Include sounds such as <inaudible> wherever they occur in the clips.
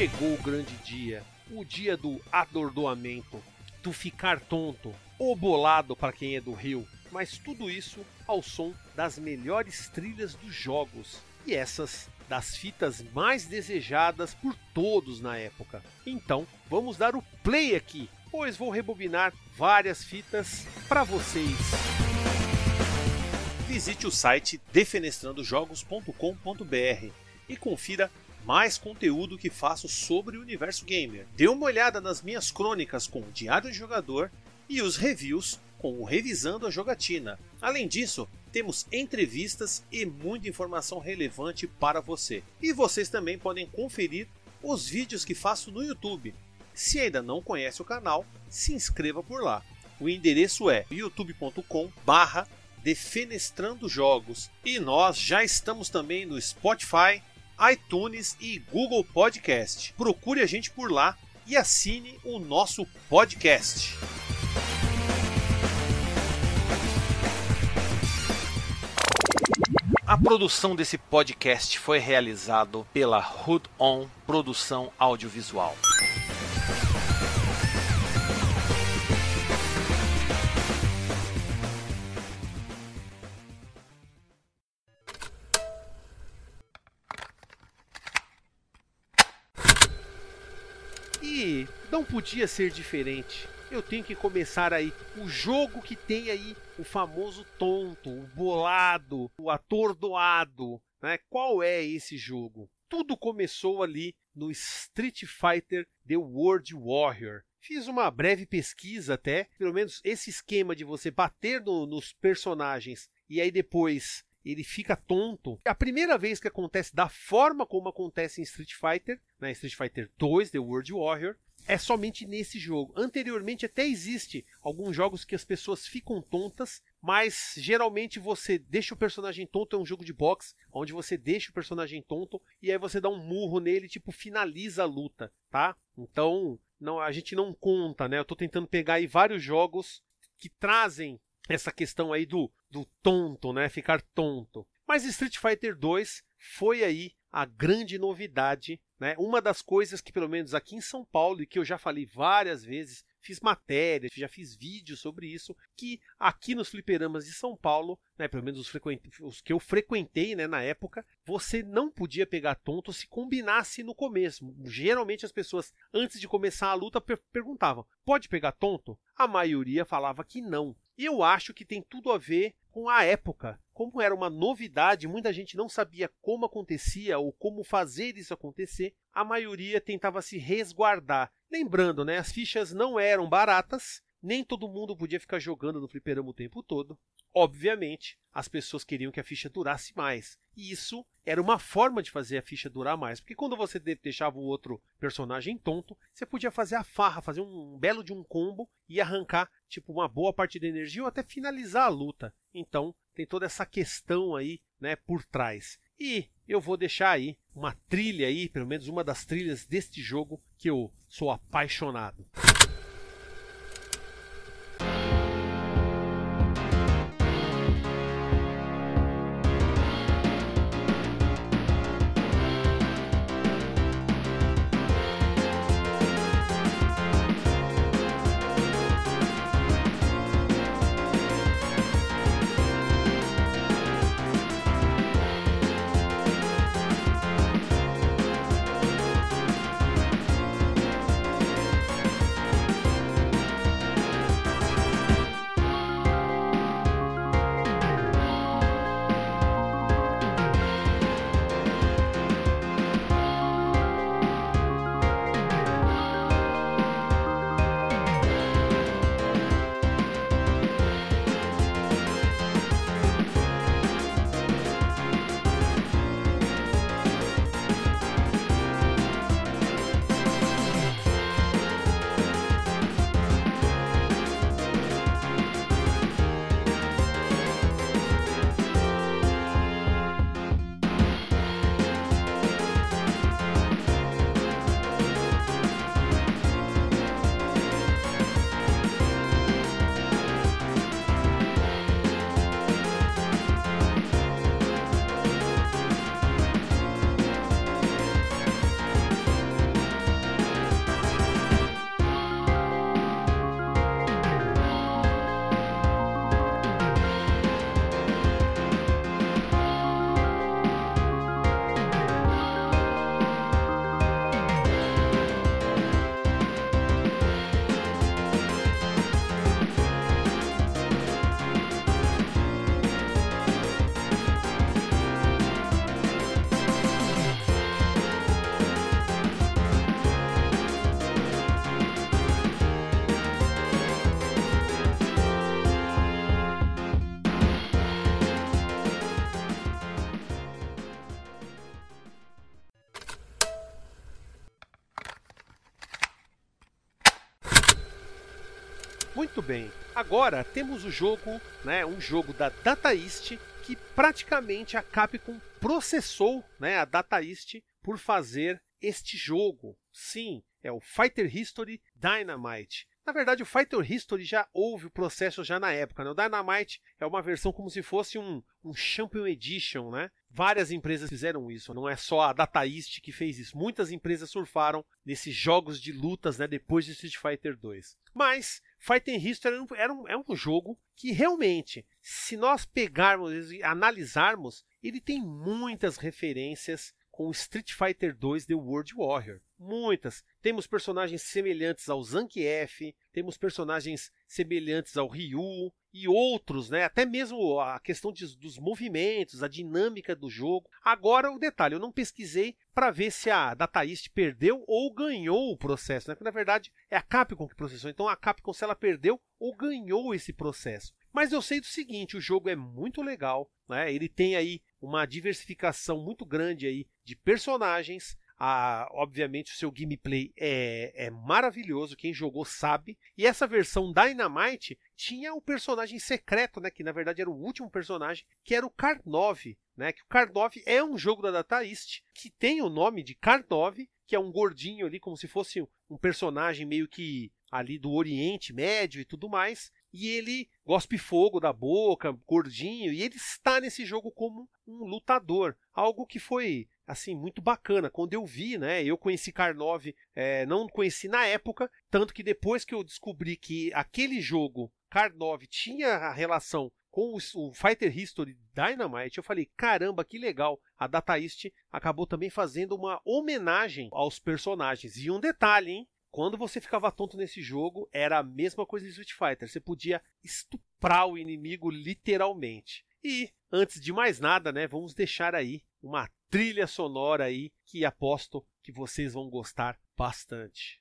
chegou o grande dia, o dia do adordoamento, do ficar tonto ou bolado para quem é do Rio, mas tudo isso ao som das melhores trilhas dos jogos e essas das fitas mais desejadas por todos na época. Então, vamos dar o play aqui, pois vou rebobinar várias fitas para vocês. Visite o site defenestrandojogos.com.br e confira mais conteúdo que faço sobre o universo gamer. Dê uma olhada nas minhas crônicas com o Diário de Jogador e os reviews com o Revisando a Jogatina. Além disso, temos entrevistas e muita informação relevante para você. E vocês também podem conferir os vídeos que faço no YouTube. Se ainda não conhece o canal, se inscreva por lá. O endereço é youtube.com/barra Defenestrando Jogos. E nós já estamos também no Spotify, iTunes e Google Podcast. Procure a gente por lá e assine o nosso podcast. A produção desse podcast foi realizado pela Hood On Produção Audiovisual. Não podia ser diferente. Eu tenho que começar aí o jogo que tem aí o famoso tonto, o bolado, o atordoado, né? Qual é esse jogo? Tudo começou ali no Street Fighter The World Warrior. Fiz uma breve pesquisa até, pelo menos esse esquema de você bater no, nos personagens e aí depois ele fica tonto. A primeira vez que acontece da forma como acontece em Street Fighter, né, Street Fighter 2, The World Warrior, é somente nesse jogo. Anteriormente até existe alguns jogos que as pessoas ficam tontas, mas geralmente você deixa o personagem tonto, é um jogo de boxe, onde você deixa o personagem tonto e aí você dá um murro nele, tipo finaliza a luta, tá? Então, não, a gente não conta, né? Eu tô tentando pegar aí vários jogos que trazem essa questão aí do, do tonto, né? Ficar tonto. Mas Street Fighter 2 foi aí a grande novidade, né? Uma das coisas que pelo menos aqui em São Paulo e que eu já falei várias vezes, fiz matérias, já fiz vídeos sobre isso, que aqui nos fliperamas de São Paulo, né, pelo menos os, os que eu frequentei né, na época, você não podia pegar tonto se combinasse no começo. Geralmente as pessoas, antes de começar a luta, per perguntavam: pode pegar tonto? A maioria falava que não. E eu acho que tem tudo a ver com a época. Como era uma novidade, muita gente não sabia como acontecia ou como fazer isso acontecer, a maioria tentava se resguardar. Lembrando, né, as fichas não eram baratas, nem todo mundo podia ficar jogando no fliperama o tempo todo. Obviamente, as pessoas queriam que a ficha durasse mais. E isso era uma forma de fazer a ficha durar mais, porque quando você deixava o outro personagem tonto, você podia fazer a farra, fazer um belo de um combo e arrancar tipo uma boa parte da energia ou até finalizar a luta. Então, tem toda essa questão aí, né, por trás. E eu vou deixar aí uma trilha aí, pelo menos uma das trilhas deste jogo que eu sou apaixonado. Muito bem. Agora temos o jogo, né, um jogo da Data East que praticamente a Capcom processou, né, a Data East por fazer este jogo. Sim, é o Fighter History Dynamite. Na verdade, o Fighter History já houve o processo já na época. Né? O Dynamite é uma versão como se fosse um, um Champion Edition, né? Várias empresas fizeram isso, não é só a Data East que fez isso. Muitas empresas surfaram nesses jogos de lutas né, depois de Street Fighter 2. Mas Fighting History era um, era um, é um jogo que realmente, se nós pegarmos e analisarmos, ele tem muitas referências com Street Fighter 2 The World Warrior. Muitas. Temos personagens semelhantes ao Zangief, temos personagens semelhantes ao Ryu e outros, né? Até mesmo a questão de, dos movimentos, a dinâmica do jogo. Agora o detalhe, eu não pesquisei para ver se a Data East perdeu ou ganhou o processo, né? Porque na verdade é a Capcom que processou. Então a Capcom se ela perdeu ou ganhou esse processo. Mas eu sei do seguinte, o jogo é muito legal, né? Ele tem aí uma diversificação muito grande aí de personagens. Ah, obviamente o seu gameplay é, é maravilhoso, quem jogou sabe. E essa versão Dynamite tinha o personagem secreto, né, que na verdade era o último personagem, que era o Karnov, né, que o Karnov é um jogo da Data East que tem o nome de Karnov, que é um gordinho ali como se fosse um personagem meio que ali do Oriente Médio e tudo mais e ele gospe fogo da boca, gordinho, e ele está nesse jogo como um lutador, algo que foi assim muito bacana. Quando eu vi, né, eu conheci Karnov, é, não conheci na época, tanto que depois que eu descobri que aquele jogo Karnov tinha a relação com o, Fighter History Dynamite, eu falei, caramba, que legal. A Data East acabou também fazendo uma homenagem aos personagens. E um detalhe, hein? Quando você ficava tonto nesse jogo, era a mesma coisa de Street Fighter. Você podia estuprar o inimigo literalmente. E, antes de mais nada, né, vamos deixar aí uma trilha sonora aí que aposto que vocês vão gostar bastante.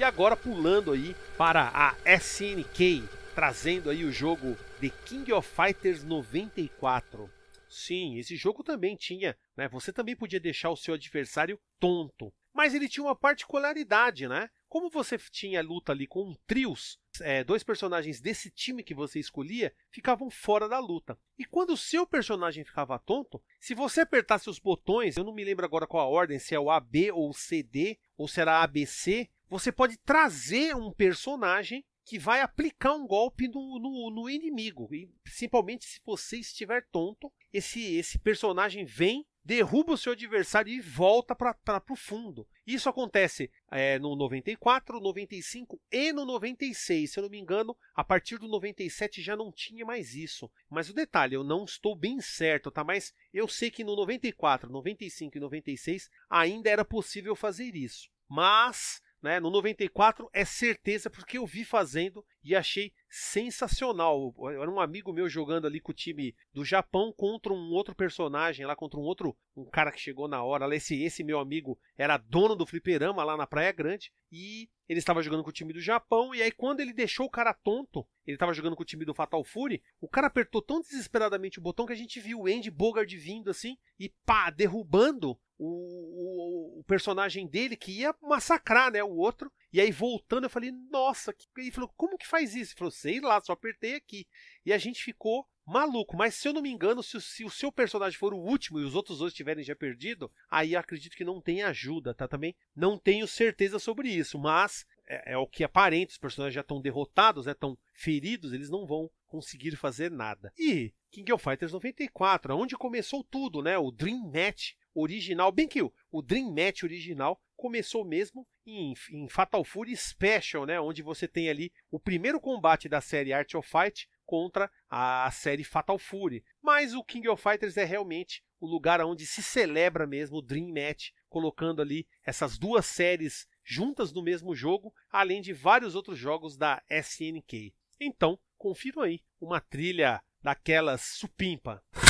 E agora pulando aí para a SNK, trazendo aí o jogo The King of Fighters 94. Sim, esse jogo também tinha, né? Você também podia deixar o seu adversário tonto, mas ele tinha uma particularidade, né? Como você tinha luta ali com trios, é, dois personagens desse time que você escolhia ficavam fora da luta. E quando o seu personagem ficava tonto, se você apertasse os botões, eu não me lembro agora qual a ordem, se é o AB ou o CD, ou se era ABC, você pode trazer um personagem que vai aplicar um golpe no, no, no, inimigo. E principalmente se você estiver tonto, esse, esse personagem vem derruba o seu adversário e volta para o fundo. Isso acontece é, no 94, 95 e no 96. Se eu não me engano, a partir do 97 já não tinha mais isso. Mas o detalhe, eu não estou bem certo, tá? Mas eu sei que no 94, 95 e 96 ainda era possível fazer isso. Mas né? No 94 é certeza porque eu vi fazendo e achei sensacional. Era um amigo meu jogando ali com o time do Japão contra um outro personagem lá, contra um outro um cara que chegou na hora. Esse, esse meu amigo era dono do fliperama lá na Praia Grande e ele estava jogando com o time do Japão. E aí, quando ele deixou o cara tonto, ele estava jogando com o time do Fatal Fury. O cara apertou tão desesperadamente o botão que a gente viu o Andy Bogard vindo assim e pá, derrubando o, o, o, personagem dele que ia massacrar, né, o outro. E aí voltando eu falei, nossa, que... ele falou, como que faz isso? Ele falou, sei lá, só apertei aqui. E a gente ficou maluco. Mas se eu não me engano, se, se o seu personagem for o último e os outros dois tiverem já perdido, aí acredito que não tem ajuda, tá? Também não tenho certeza sobre isso, mas é, é o que aparenta, os personagens já estão derrotados, né? Estão feridos, eles não vão conseguir fazer nada. E King of Fighters 94, onde começou tudo, né? O Dream Match original, bem que o, Dream Match original começou mesmo em, em, Fatal Fury Special, né, onde você tem ali o primeiro combate da série Art of Fight contra a série Fatal Fury. Mas o King of Fighters é realmente o lugar onde se celebra mesmo o Dream Match, colocando ali essas duas séries juntas no mesmo jogo, além de vários outros jogos da SNK. Então, confiram aí uma trilha daquelas supimpa. <laughs>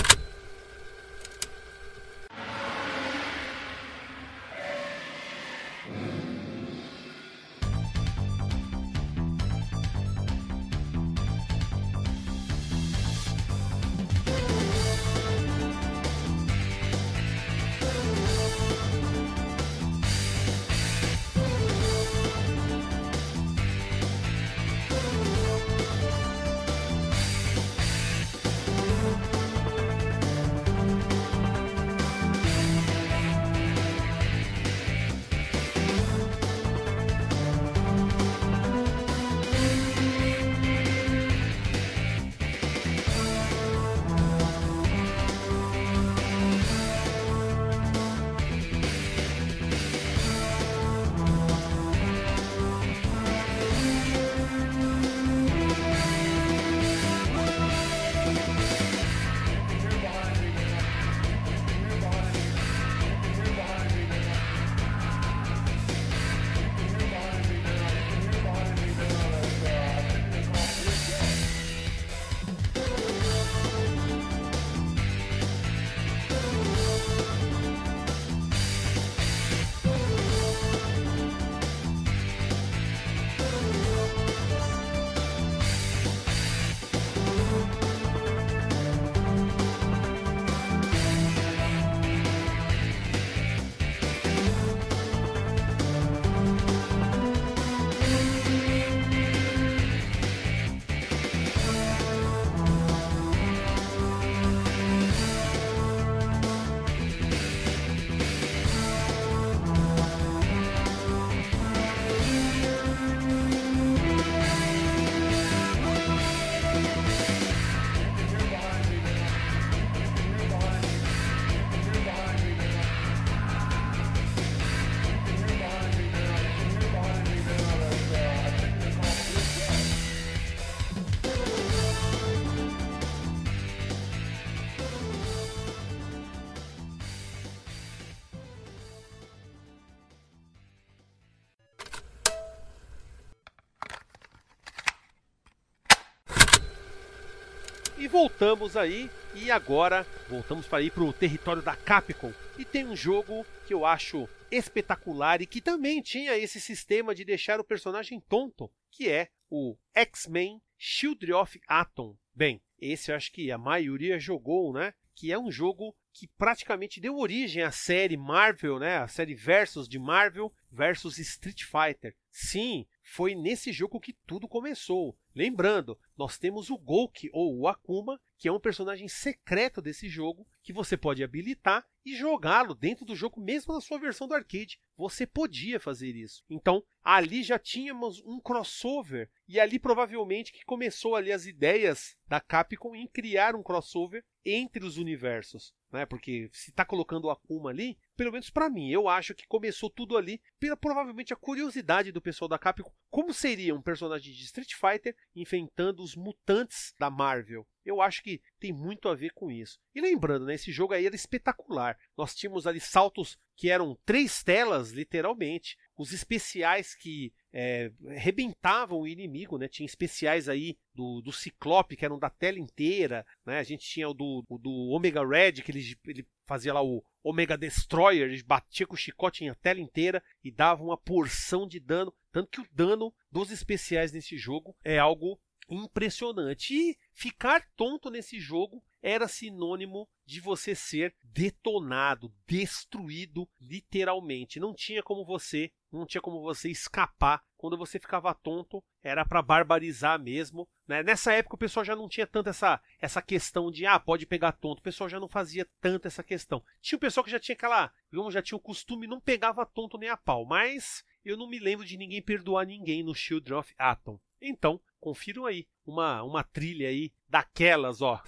voltamos aí, e agora voltamos para ir para o território da Capcom. E tem um jogo que eu acho espetacular e que também tinha esse sistema de deixar o personagem tonto, que é o X-Men Shield of Atom. Bem, esse eu acho que a maioria jogou, né? Que é um jogo que praticamente deu origem à série Marvel, né? A série Versus de Marvel versus Street Fighter. Sim, foi nesse jogo que tudo começou. Lembrando, nós temos o Gouki ou o Akuma, que é um personagem secreto desse jogo que você pode habilitar e jogá-lo dentro do jogo, mesmo na sua versão do arcade. Você podia fazer isso. Então, ali já tínhamos um crossover e ali provavelmente que começou ali as ideias da Capcom em criar um crossover entre os universos, né? Porque se está colocando o Akuma ali, pelo menos para mim, eu acho que começou tudo ali pela provavelmente a curiosidade do pessoal da Capcom, como seria um personagem de Street Fighter enfrentando os mutantes da Marvel. Eu acho que tem muito a ver com isso. E lembrando, né, esse jogo aí era espetacular. Nós tínhamos ali saltos que eram três telas, literalmente. Os especiais que é, rebentavam o inimigo, né? Tinha especiais aí do, do Ciclope, que eram da tela inteira, né? A gente tinha o do, o do Omega Red, que ele, ele fazia lá o Omega Destroyer, ele batia com o chicote em a tela inteira e dava uma porção de dano. Tanto que o dano dos especiais nesse jogo é algo impressionante. E ficar tonto nesse jogo era sinônimo de você ser detonado, destruído literalmente. Não tinha como você, não tinha como você escapar. Quando você ficava tonto, era para barbarizar mesmo. Né? Nessa época o pessoal já não tinha tanto essa, essa questão de ah, pode pegar tonto. O pessoal já não fazia tanto essa questão. Tinha o pessoal que já tinha aquela, digamos, já tinha o costume, não pegava tonto nem a pau. Mas eu não me lembro de ninguém perdoar ninguém no Shield of Atom. Então, confiram aí uma, uma trilha aí daquelas, ó.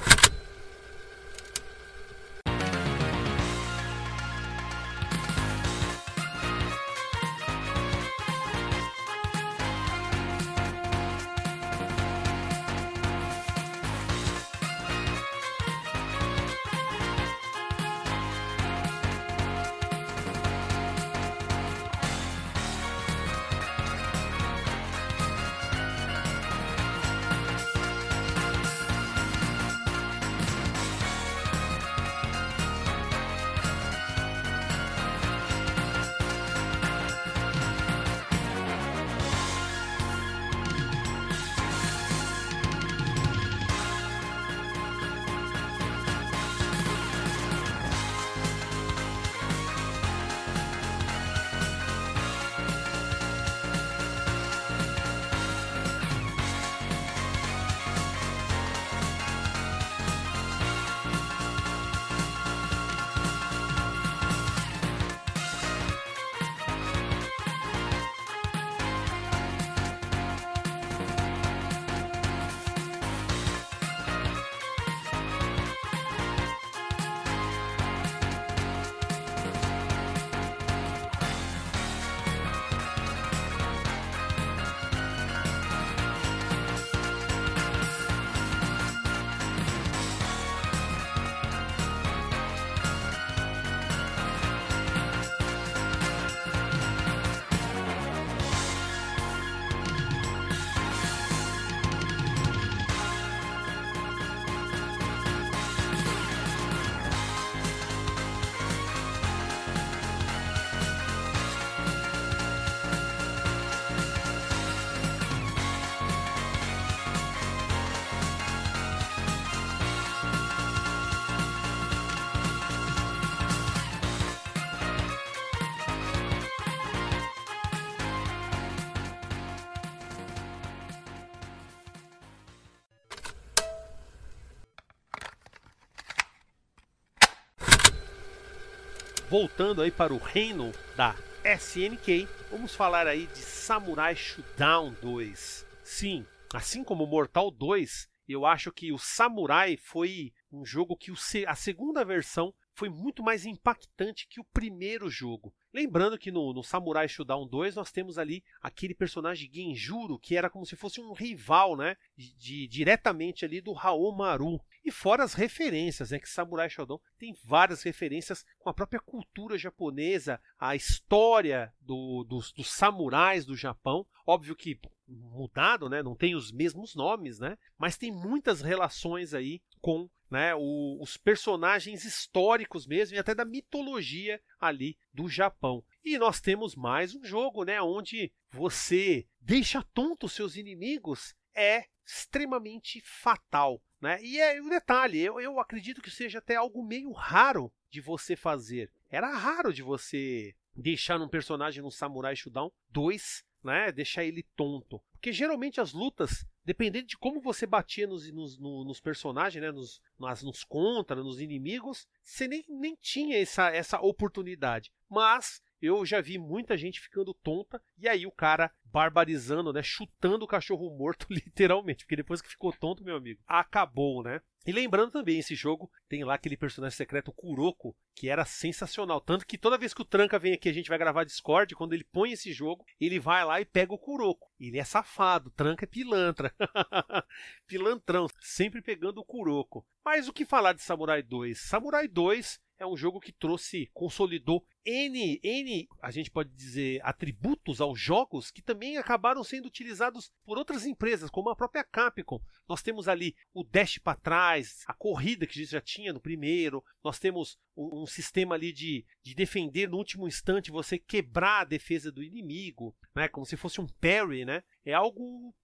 Voltando aí para o reino da SNK, vamos falar aí de Samurai Shodown 2. Sim, assim como Mortal 2, eu acho que o Samurai foi um jogo que a segunda versão foi muito mais impactante que o primeiro jogo. Lembrando que no, no Samurai Shodown 2 nós temos ali aquele personagem Genjuro, que era como se fosse um rival, né? De, de diretamente ali do Haomaru. E fora as referências, né? Que Samurai Shodown tem várias referências com a própria cultura japonesa, a história do, dos, dos samurais do Japão. Óbvio que mudado, né? Não tem os mesmos nomes, né? Mas tem muitas relações aí com né, o, os personagens históricos mesmo e até da mitologia ali do Japão. E nós temos mais um jogo, né, onde você deixa tonto seus inimigos é extremamente fatal. Né? E é um detalhe, eu, eu acredito que seja até algo meio raro de você fazer. Era raro de você deixar um personagem no Samurai Shodown 2, né? Deixar ele tonto. Porque geralmente as lutas dependendo de como você batia nos, nos, nos personagens, né, nos, nas, nos contra, nos inimigos, você nem, nem tinha essa, essa oportunidade. Mas eu já vi muita gente ficando tonta e aí o cara barbarizando, né, chutando o cachorro morto <laughs> literalmente, porque depois que ficou tonto, meu amigo, acabou, né? E lembrando também, esse jogo tem lá aquele personagem secreto Kuroko, que era sensacional. Tanto que toda vez que o Tranca vem aqui, a gente vai gravar Discord, quando ele põe esse jogo, ele vai lá e pega o Kuroko. Ele é safado, Tranca é pilantra. <laughs> Pilantrão, sempre pegando o Kuroko. Mas o que falar de Samurai 2? Samurai 2 é um jogo que trouxe, consolidou N, N, a gente pode dizer, atributos aos jogos que também acabaram sendo utilizados por outras empresas, como a própria Capcom. Nós temos ali o dash para trás, a corrida que a gente já tinha no primeiro, nós temos um, um sistema ali de, de defender no último instante, você quebrar a defesa do inimigo, né, como se fosse um parry, né? É algo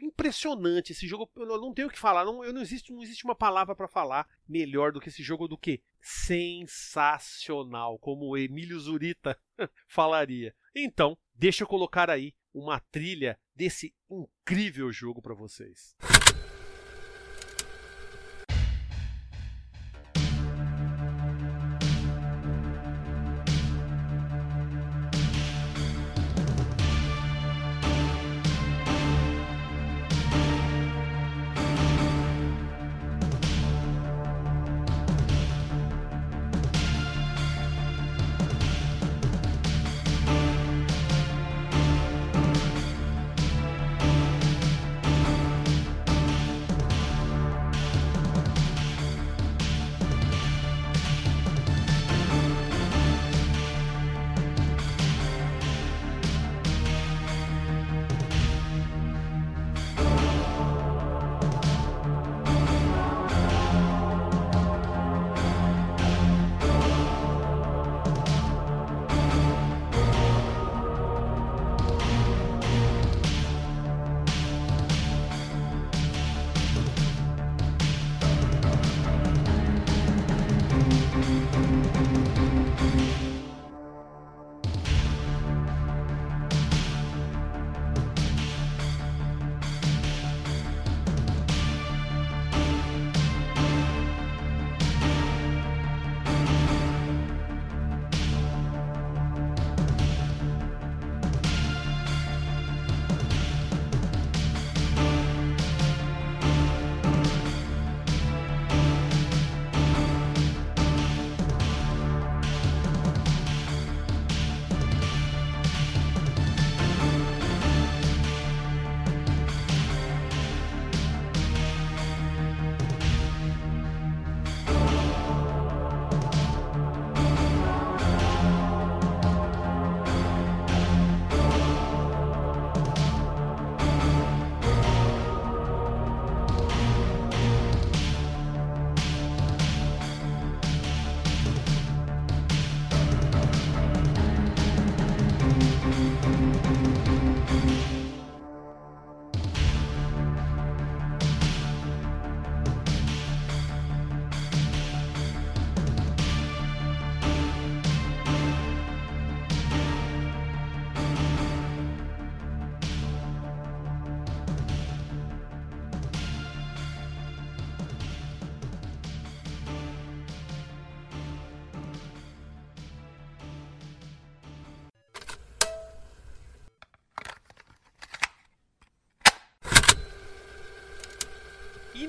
impressionante esse jogo. Eu não tenho o que falar, não, não, existe, não existe uma palavra para falar melhor do que esse jogo do que sensacional, como o Emílio Zurita <laughs> falaria. Então, deixa eu colocar aí uma trilha desse incrível jogo para vocês.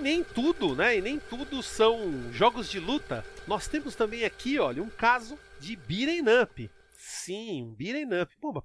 Nem tudo, né? E nem tudo são jogos de luta. Nós temos também aqui, olha, um caso de beat'em up. Sim, um beat'em up. Pô, mas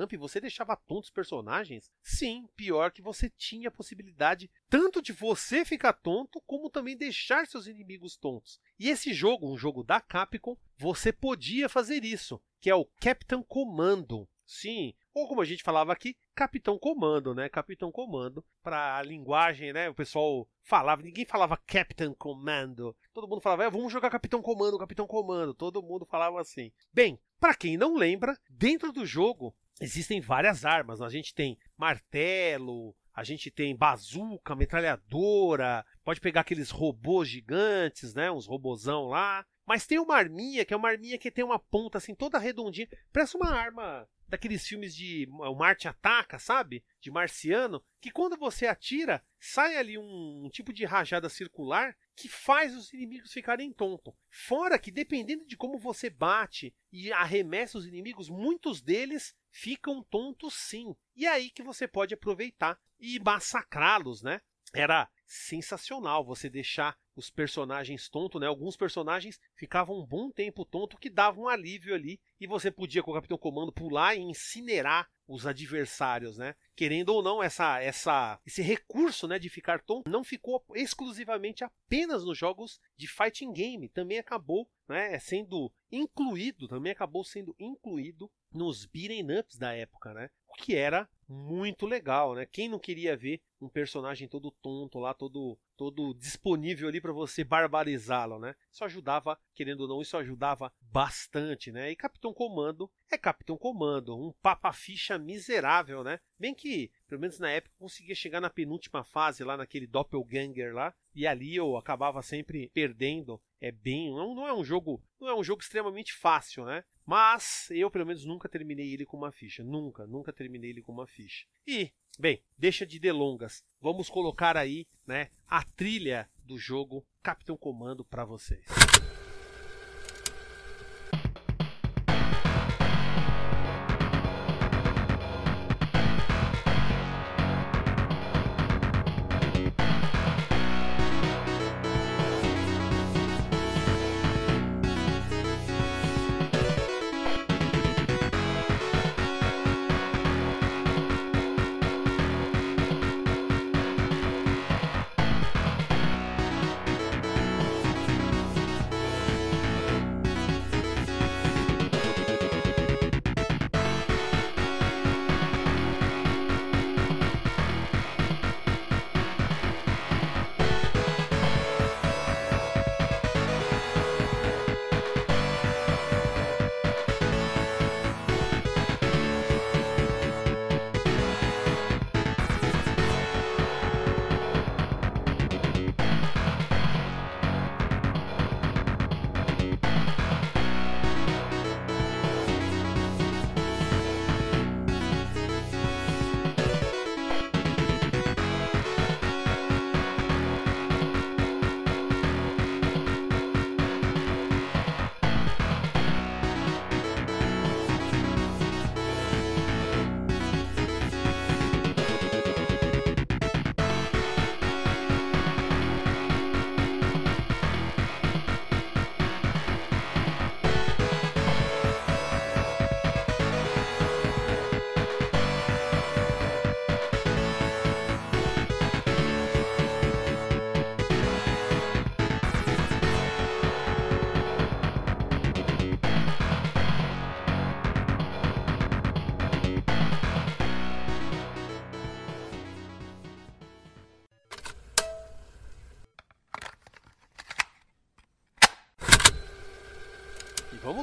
up você deixava tontos personagens? Sim, pior que você tinha a possibilidade tanto de você ficar tonto, como também deixar seus inimigos tontos. E esse jogo, um jogo da Capcom, você podia fazer isso, que é o Captain Commando. Sim, ou como a gente falava aqui, Capitão Comando, né? Capitão Comando, para a linguagem, né? O pessoal falava, ninguém falava Captain Commando. Todo mundo falava, é, vamos jogar Capitão Comando, Capitão Comando. Todo mundo falava assim. Bem, para quem não lembra, dentro do jogo existem várias armas. A gente tem martelo, a gente tem bazuca, metralhadora, pode pegar aqueles robôs gigantes, né? Uns robozão lá. Mas tem uma arminha, que é uma arminha que tem uma ponta assim toda redondinha. Parece uma arma daqueles filmes de o Marte ataca, sabe? De marciano, que quando você atira, sai ali um, um tipo de rajada circular que faz os inimigos ficarem tontos. Fora que dependendo de como você bate e arremessa os inimigos, muitos deles ficam tontos sim. E é aí que você pode aproveitar e massacrá-los, né? Era sensacional você deixar os personagens tontos, né? Alguns personagens ficavam um bom tempo tonto que dava um alívio ali e você podia com o Capitão Comando pular e incinerar os adversários, né? Querendo ou não, essa, essa, esse recurso, né, de ficar tonto não ficou exclusivamente apenas nos jogos de fighting game, também acabou, né, sendo incluído, também acabou sendo incluído nos beat'em ups da época, né? O que era muito legal, né? Quem não queria ver um personagem todo tonto lá, todo todo disponível ali para você barbarizá-lo, né? Isso ajudava, querendo ou não, isso ajudava bastante, né? E Capitão Comando é Capitão Comando, um papa-ficha miserável, né? Bem que, pelo menos na época, conseguia chegar na penúltima fase lá naquele Doppelganger lá, e ali eu acabava sempre perdendo. É bem, não, não é um jogo, não é um jogo extremamente fácil, né? Mas eu, pelo menos, nunca terminei ele com uma ficha. Nunca, nunca terminei ele com uma ficha. E, bem, deixa de delongas. Vamos colocar aí, né, a trilha do jogo Capitão Comando para vocês.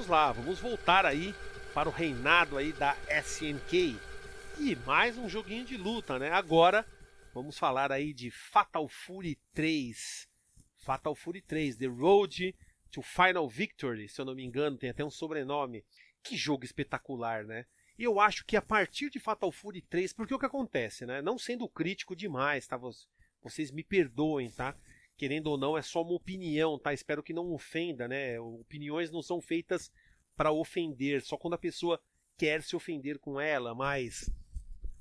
Vamos lá, vamos voltar aí para o reinado aí da SNK. E mais um joguinho de luta, né? Agora vamos falar aí de Fatal Fury 3. Fatal Fury 3, The Road to Final Victory, se eu não me engano, tem até um sobrenome. Que jogo espetacular, né? E eu acho que a partir de Fatal Fury 3, porque o que acontece, né? Não sendo crítico demais, tá? Vocês me perdoem, tá? Querendo ou não, é só uma opinião, tá? Espero que não ofenda, né? Opiniões não são feitas para ofender, só quando a pessoa quer se ofender com ela, mas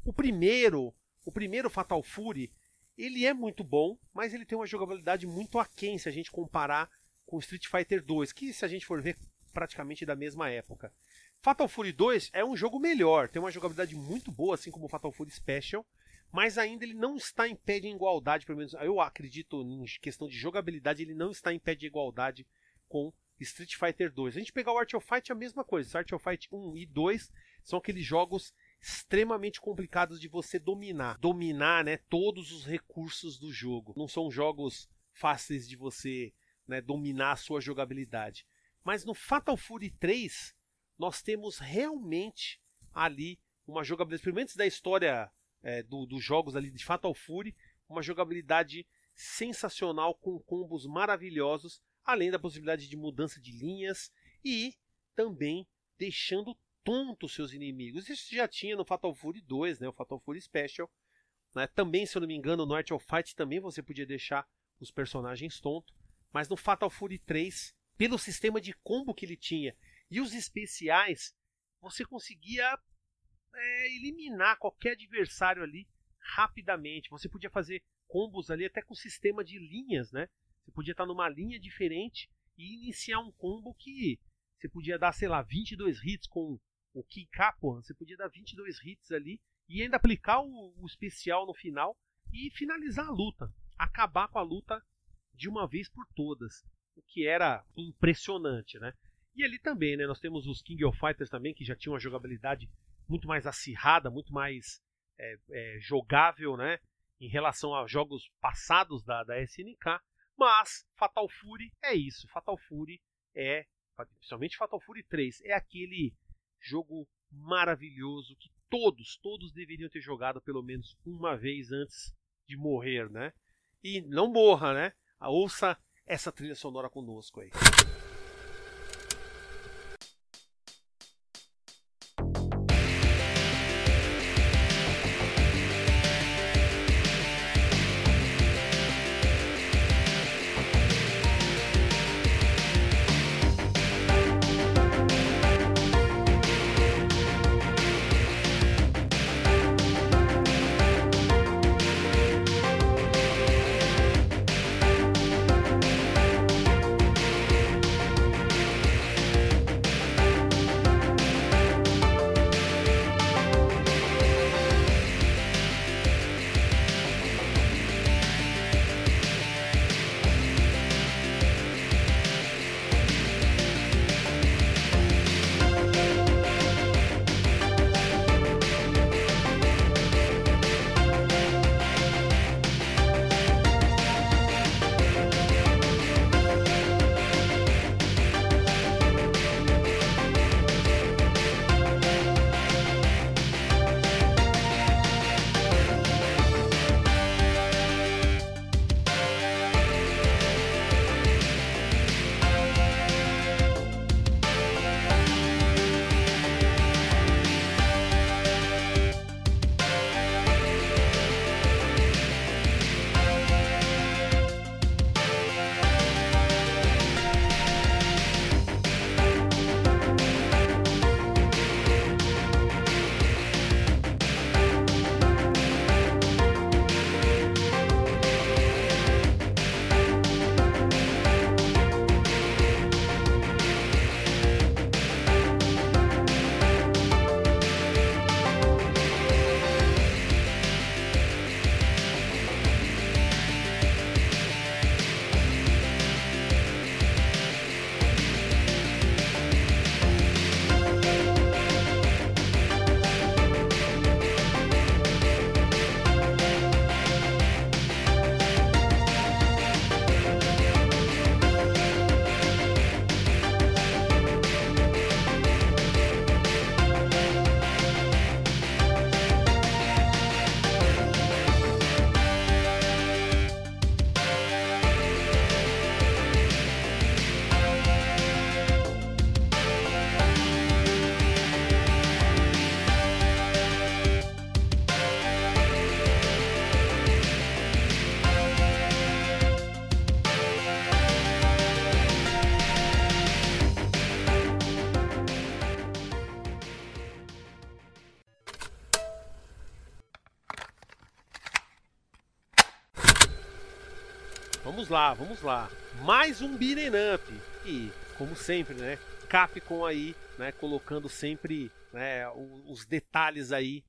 o primeiro, o primeiro Fatal Fury, ele é muito bom, mas ele tem uma jogabilidade muito aquém se a gente comparar com Street Fighter 2, que se a gente for ver praticamente da mesma época. Fatal Fury 2 é um jogo melhor, tem uma jogabilidade muito boa, assim como o Fatal Fury Special, mas ainda ele não está em pé de igualdade, pelo menos eu acredito em questão de jogabilidade, ele não está em pé de igualdade com Street Fighter 2. A gente pegar o Art of Fight é a mesma coisa. Art of Fight 1 e 2 são aqueles jogos extremamente complicados de você dominar, dominar, né, todos os recursos do jogo. Não são jogos fáceis de você, né, dominar a sua jogabilidade. Mas no Fatal Fury 3 nós temos realmente ali uma jogabilidade, pelo menos da história é, do, dos jogos ali de Fatal Fury, uma jogabilidade sensacional com combos maravilhosos, além da possibilidade de mudança de linhas e também deixando tonto seus inimigos. Isso já tinha no Fatal Fury 2, né? O Fatal Fury Special. Né? Também, se eu não me engano, no Art of Fight também você podia deixar os personagens tontos. Mas no Fatal Fury 3, pelo sistema de combo que ele tinha e os especiais, você conseguia é, eliminar qualquer adversário ali rapidamente. Você podia fazer combos ali até com sistema de linhas, né? Você podia estar numa linha diferente e iniciar um combo que você podia dar, sei lá, 22 hits com o Kikapo, você podia dar 22 hits ali e ainda aplicar o, o especial no final e finalizar a luta, acabar com a luta de uma vez por todas, o que era impressionante, né? E ali também, né, nós temos os King of Fighters também, que já tinham uma jogabilidade muito mais acirrada, muito mais é, é, jogável, né? Em relação a jogos passados da, da SNK. Mas Fatal Fury é isso. Fatal Fury é, principalmente Fatal Fury 3, é aquele jogo maravilhoso que todos, todos deveriam ter jogado pelo menos uma vez antes de morrer, né? E não morra, né? Ouça essa trilha sonora conosco aí. Vamos lá, vamos lá. Mais um beat'em up. E, como sempre, né? Capcom aí, né? Colocando sempre né, os detalhes aí,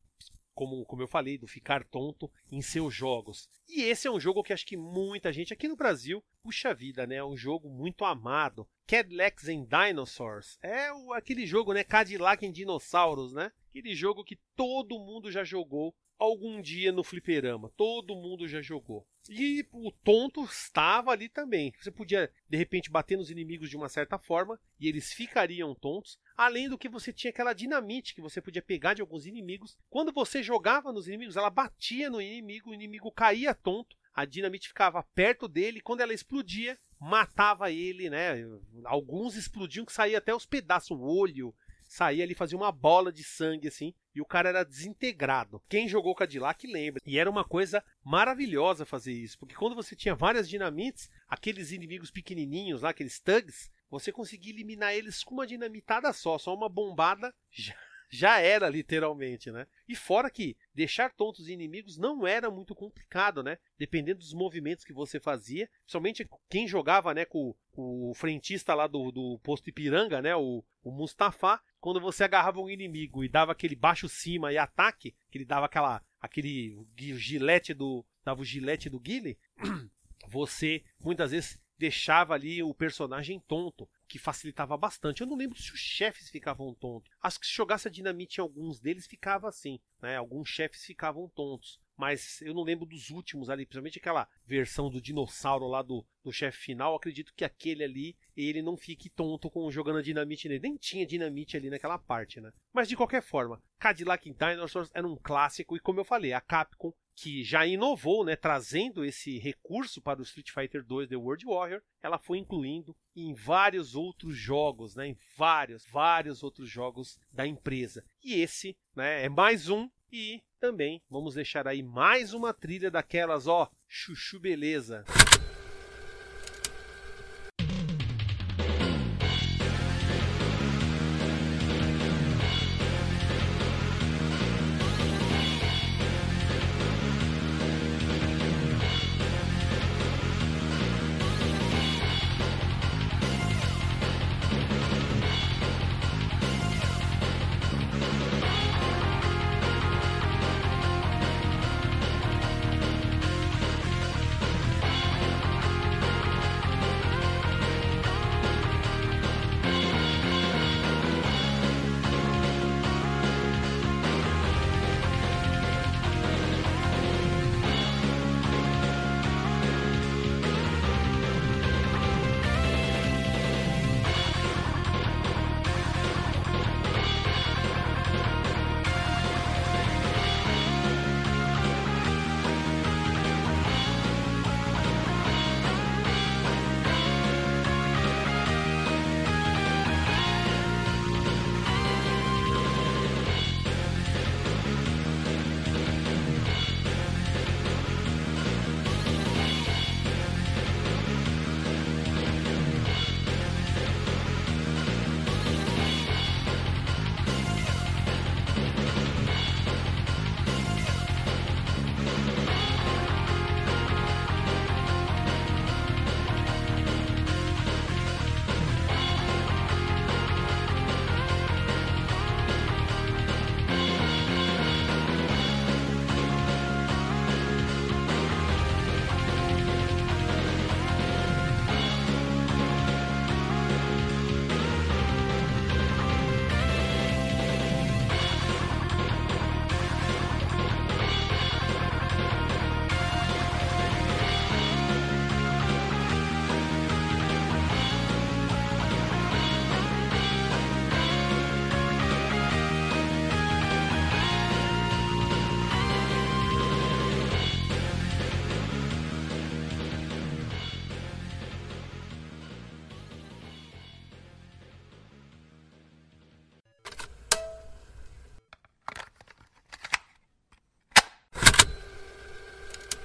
como, como eu falei, do ficar tonto em seus jogos. E esse é um jogo que acho que muita gente aqui no Brasil, puxa vida, né? É um jogo muito amado. Cadillacs and Dinosaurs. É o, aquele jogo, né? Cadillac em Dinossauros, né? Aquele jogo que todo mundo já jogou algum dia no fliperama. Todo mundo já jogou. E o tonto estava ali também. Você podia, de repente, bater nos inimigos de uma certa forma e eles ficariam tontos. Além do que você tinha aquela dinamite que você podia pegar de alguns inimigos. Quando você jogava nos inimigos, ela batia no inimigo, o inimigo caía tonto. A dinamite ficava perto dele. Quando ela explodia, matava ele, né? Alguns explodiam que saía até os pedaços, o olho, saía ali, fazia uma bola de sangue assim, e o cara era desintegrado. Quem jogou Cadillac lembra. E era uma coisa maravilhosa fazer isso, porque quando você tinha várias dinamites, aqueles inimigos pequenininhos lá, aqueles thugs, você conseguia eliminar eles com uma dinamitada só, só uma bombada <laughs> já já era literalmente, né? E fora que deixar tontos inimigos não era muito complicado, né? Dependendo dos movimentos que você fazia, principalmente quem jogava, né, com, com o frentista lá do, do posto Ipiranga, né, o, o Mustafa, quando você agarrava um inimigo e dava aquele baixo cima e ataque, que ele dava aquela aquele gilete do dava o gilete do Guile, <clears throat> você muitas vezes deixava ali o personagem tonto que facilitava bastante. Eu não lembro se os chefes ficavam tontos. Acho que se jogasse a dinamite em alguns deles ficava assim, né? Alguns chefes ficavam tontos. Mas eu não lembro dos últimos ali, principalmente aquela versão do dinossauro lá do, do chefe final. Acredito que aquele ali, ele não fique tonto com jogando a dinamite nele. Nem tinha dinamite ali naquela parte, né? Mas de qualquer forma, Cadillac Dinosaurs era um clássico e como eu falei, a Capcom que já inovou, né, trazendo esse recurso para o Street Fighter 2 The World Warrior, ela foi incluindo em vários outros jogos, né, em vários, vários outros jogos da empresa. E esse, né, é mais um e também vamos deixar aí mais uma trilha daquelas, ó, chuchu beleza.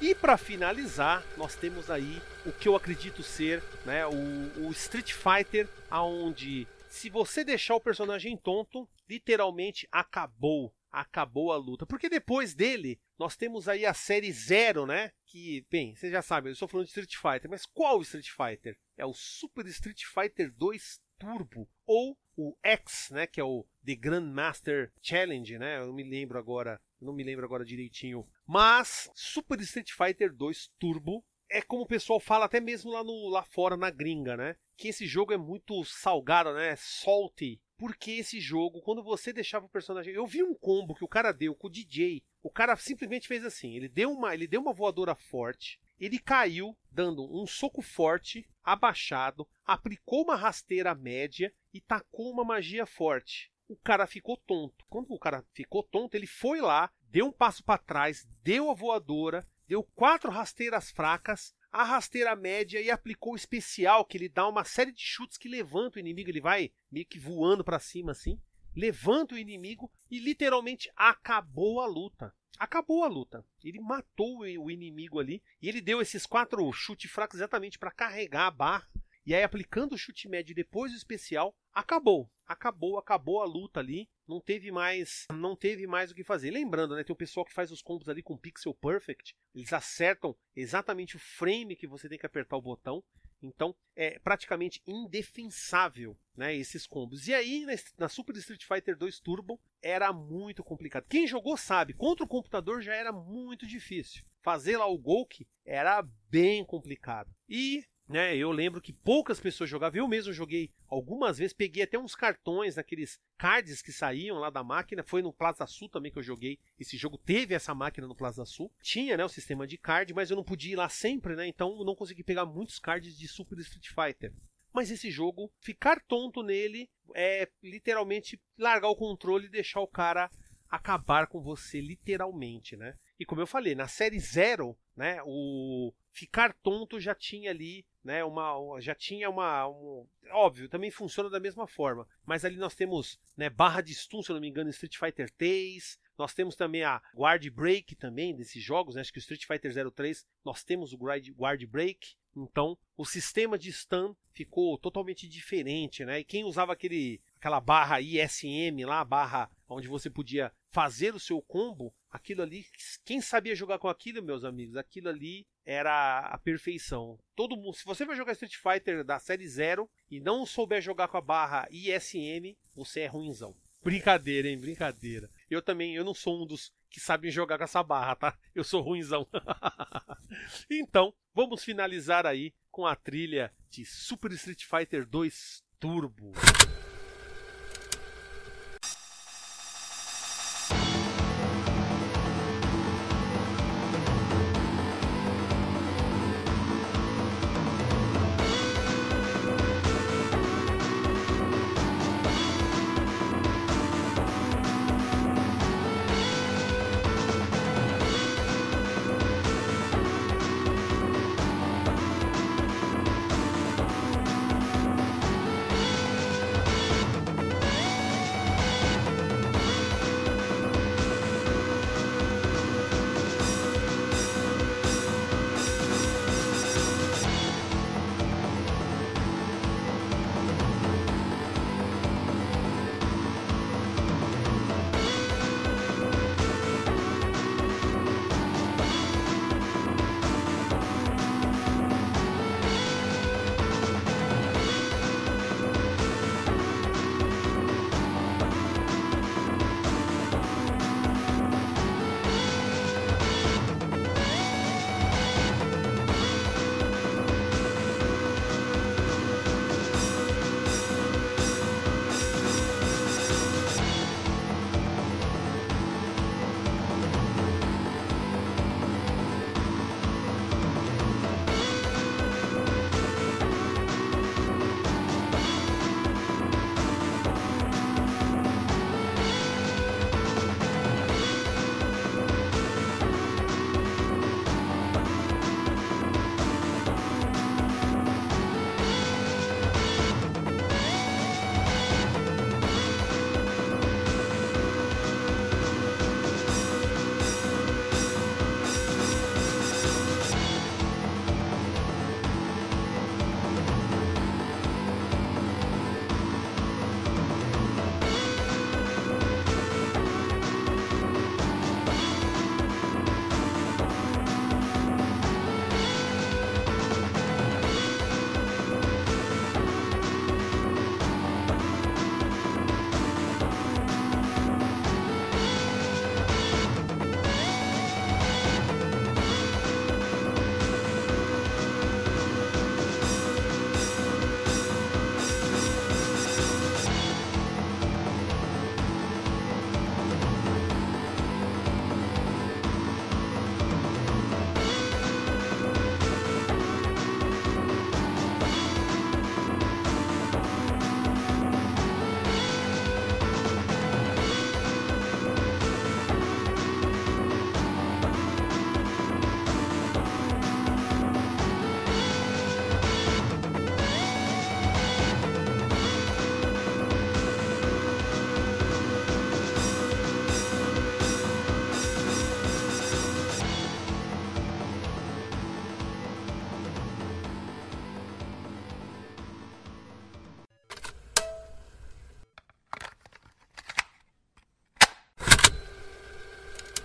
E para finalizar, nós temos aí o que eu acredito ser né, o, o Street Fighter, aonde se você deixar o personagem tonto, literalmente acabou acabou a luta. Porque depois dele, nós temos aí a série Zero, né? Que, bem, vocês já sabem, eu estou falando de Street Fighter, mas qual Street Fighter? É o Super Street Fighter 2 Turbo, ou o X, né? Que é o The Grandmaster Challenge, né? Eu me lembro agora, não me lembro agora direitinho mas Super Street Fighter 2 Turbo é como o pessoal fala até mesmo lá, no, lá fora na gringa, né? Que esse jogo é muito salgado, né? Salty. Porque esse jogo, quando você deixava o personagem. Eu vi um combo que o cara deu com o DJ. O cara simplesmente fez assim: ele deu uma, ele deu uma voadora forte, ele caiu, dando um soco forte, abaixado, aplicou uma rasteira média e tacou uma magia forte. O cara ficou tonto. Quando o cara ficou tonto, ele foi lá, deu um passo para trás, deu a voadora, deu quatro rasteiras fracas, a rasteira média e aplicou o especial, que ele dá uma série de chutes que levanta o inimigo, ele vai meio que voando para cima assim. levanta o inimigo e literalmente acabou a luta. Acabou a luta. Ele matou o inimigo ali e ele deu esses quatro chutes fracos exatamente para carregar a barra. E aí, aplicando o chute médio depois do especial, acabou. Acabou, acabou a luta ali. Não teve mais, não teve mais o que fazer. Lembrando, né, tem o pessoal que faz os combos ali com pixel perfect. Eles acertam exatamente o frame que você tem que apertar o botão. Então é praticamente indefensável né, esses combos. E aí, na Super Street Fighter 2 Turbo, era muito complicado. Quem jogou sabe, contra o computador já era muito difícil. Fazer lá o Golk era bem complicado. E né? Eu lembro que poucas pessoas jogavam. Eu mesmo joguei algumas vezes, peguei até uns cartões daqueles cards que saíam lá da máquina. Foi no Plaza Sul também que eu joguei. Esse jogo teve essa máquina no Plaza Sul. Tinha, né, o sistema de card, mas eu não podia ir lá sempre, né? Então não consegui pegar muitos cards de Super Street Fighter. Mas esse jogo, ficar tonto nele é literalmente largar o controle e deixar o cara acabar com você, literalmente, né? E como eu falei, na série Zero, né, o ficar tonto já tinha ali né, uma, já tinha uma. Um, óbvio, também funciona da mesma forma. Mas ali nós temos né, barra de stun, se eu não me engano, em Street Fighter 3. Nós temos também a Guard Break também desses jogos. Né, acho que o Street Fighter 03 nós temos o Guard, guard Break. Então, o sistema de stun ficou totalmente diferente, né? E quem usava aquele, aquela barra ISM lá, barra onde você podia fazer o seu combo, aquilo ali, quem sabia jogar com aquilo, meus amigos, aquilo ali era a perfeição. Todo mundo, se você vai jogar Street Fighter da série 0 e não souber jogar com a barra ISM, você é ruinzão. Brincadeira, hein? Brincadeira. Eu também, eu não sou um dos que sabem jogar com essa barra, tá? Eu sou ruinzão. <laughs> então, vamos finalizar aí com a trilha de Super Street Fighter 2 Turbo.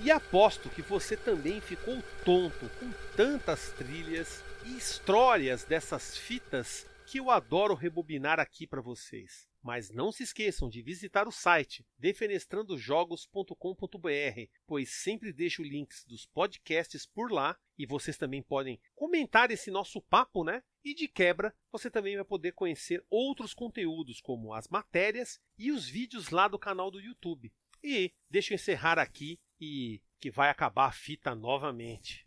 E aposto que você também ficou tonto com tantas trilhas e histórias dessas fitas que eu adoro rebobinar aqui para vocês. Mas não se esqueçam de visitar o site defenestrandojogos.com.br, pois sempre deixo links dos podcasts por lá e vocês também podem comentar esse nosso papo, né? E de quebra, você também vai poder conhecer outros conteúdos, como as matérias e os vídeos lá do canal do YouTube. E deixa eu encerrar aqui e que vai acabar a fita novamente.